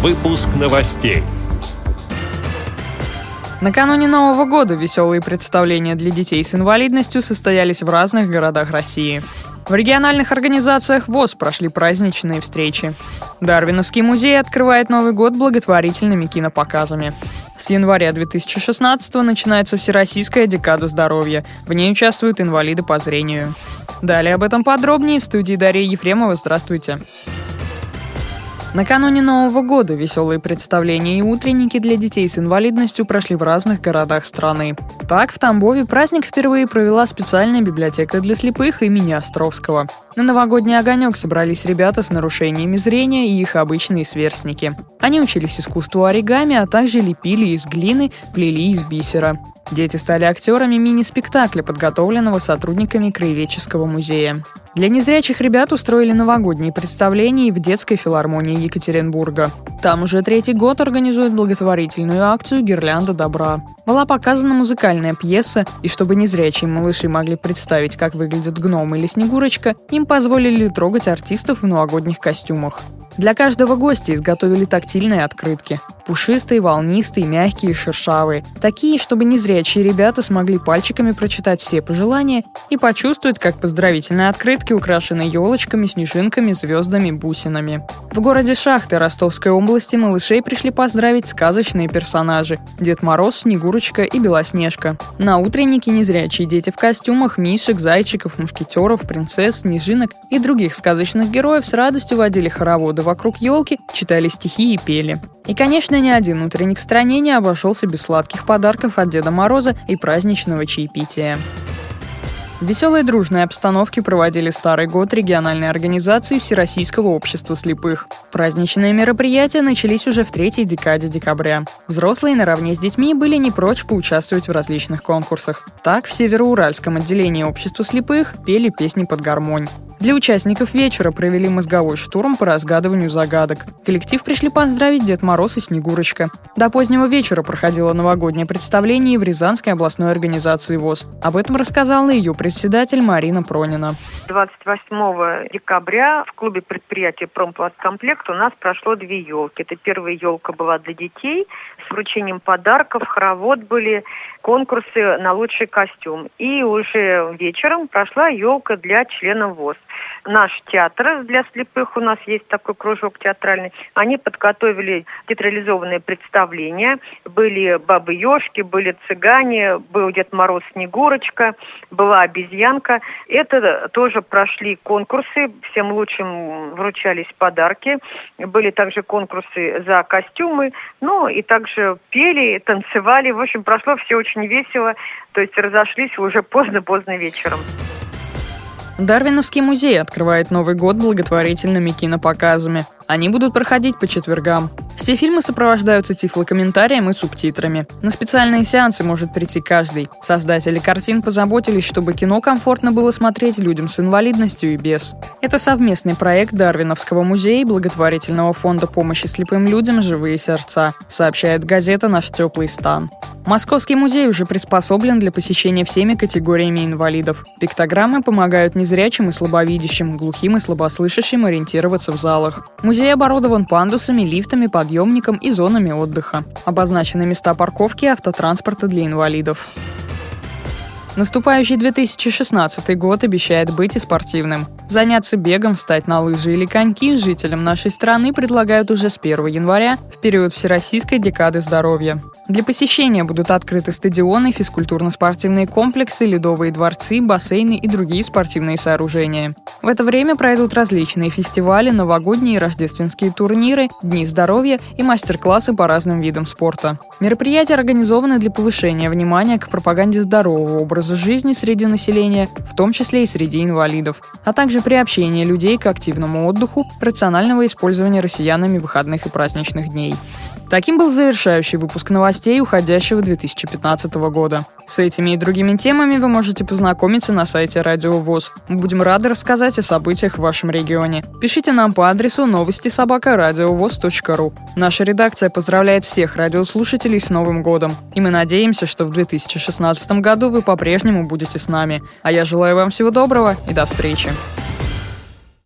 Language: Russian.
Выпуск новостей. Накануне Нового года веселые представления для детей с инвалидностью состоялись в разных городах России. В региональных организациях ВОЗ прошли праздничные встречи. Дарвиновский музей открывает Новый год благотворительными кинопоказами. С января 2016 начинается Всероссийская декада здоровья. В ней участвуют инвалиды по зрению. Далее об этом подробнее в студии Дарья Ефремова. Здравствуйте. Накануне Нового года веселые представления и утренники для детей с инвалидностью прошли в разных городах страны. Так, в Тамбове праздник впервые провела специальная библиотека для слепых имени Островского. На новогодний огонек собрались ребята с нарушениями зрения и их обычные сверстники. Они учились искусству оригами, а также лепили из глины, плели из бисера. Дети стали актерами мини-спектакля, подготовленного сотрудниками Краеведческого музея. Для незрячих ребят устроили новогодние представления в детской филармонии Екатеринбурга. Там уже третий год организуют благотворительную акцию «Гирлянда добра». Была показана музыкальная пьеса, и чтобы незрячие малыши могли представить, как выглядят гном или снегурочка, им позволили трогать артистов в новогодних костюмах. Для каждого гостя изготовили тактильные открытки. Пушистые, волнистые, мягкие, шершавые. Такие, чтобы незрячие ребята смогли пальчиками прочитать все пожелания и почувствовать, как поздравительные открытки украшены елочками, снежинками, звездами, бусинами. В городе Шахты Ростовской области малышей пришли поздравить сказочные персонажи – Дед Мороз, Снегурочка и Белоснежка. На утреннике незрячие дети в костюмах мишек, зайчиков, мушкетеров, принцесс, снежинок и других сказочных героев с радостью водили хороводы вокруг елки, читали стихи и пели. И, конечно, ни один утренник в стране не обошелся без сладких подарков от Деда Мороза и праздничного чаепития. В веселой дружной обстановке проводили Старый год региональной организации Всероссийского общества слепых. Праздничные мероприятия начались уже в третьей декаде декабря. Взрослые наравне с детьми были не прочь поучаствовать в различных конкурсах. Так, в Североуральском отделении общества слепых пели песни под гармонь. Для участников вечера провели мозговой штурм по разгадыванию загадок. Коллектив пришли поздравить Дед Мороз и Снегурочка. До позднего вечера проходило новогоднее представление в Рязанской областной организации ВОЗ. Об этом рассказала ее председатель Марина Пронина. 28 декабря в клубе предприятия «Промпласткомплект» у нас прошло две елки. Это первая елка была для детей с вручением подарков, хоровод были, конкурсы на лучший костюм. И уже вечером прошла елка для членов ВОЗ наш театр для слепых, у нас есть такой кружок театральный, они подготовили театрализованные представления. Были бабы-ешки, были цыгане, был Дед Мороз Снегурочка, была обезьянка. Это тоже прошли конкурсы, всем лучшим вручались подарки. Были также конкурсы за костюмы, ну и также пели, танцевали. В общем, прошло все очень весело, то есть разошлись уже поздно-поздно вечером. Дарвиновский музей открывает Новый год благотворительными кинопоказами. Они будут проходить по четвергам. Все фильмы сопровождаются тифлокомментарием и субтитрами. На специальные сеансы может прийти каждый. Создатели картин позаботились, чтобы кино комфортно было смотреть людям с инвалидностью и без. Это совместный проект Дарвиновского музея и благотворительного фонда помощи слепым людям «Живые сердца», сообщает газета «Наш теплый стан». Московский музей уже приспособлен для посещения всеми категориями инвалидов. Пиктограммы помогают незрячим и слабовидящим, глухим и слабослышащим ориентироваться в залах. Музей оборудован пандусами, лифтами, подъемником и зонами отдыха. Обозначены места парковки автотранспорта для инвалидов. Наступающий 2016 год обещает быть и спортивным. Заняться бегом, встать на лыжи или коньки жителям нашей страны предлагают уже с 1 января в период Всероссийской декады здоровья. Для посещения будут открыты стадионы, физкультурно-спортивные комплексы, ледовые дворцы, бассейны и другие спортивные сооружения. В это время пройдут различные фестивали, новогодние и рождественские турниры, дни здоровья и мастер-классы по разным видам спорта. Мероприятия организованы для повышения внимания к пропаганде здорового образа жизни среди населения, в том числе и среди инвалидов, а также приобщения людей к активному отдыху, рационального использования россиянами выходных и праздничных дней. Таким был завершающий выпуск новостей уходящего 2015 года. С этими и другими темами вы можете познакомиться на сайте Радио ВОЗ. Мы будем рады рассказать о событиях в вашем регионе. Пишите нам по адресу новости собака ру. Наша редакция поздравляет всех радиослушателей с Новым годом. И мы надеемся, что в 2016 году вы по-прежнему будете с нами. А я желаю вам всего доброго и до встречи.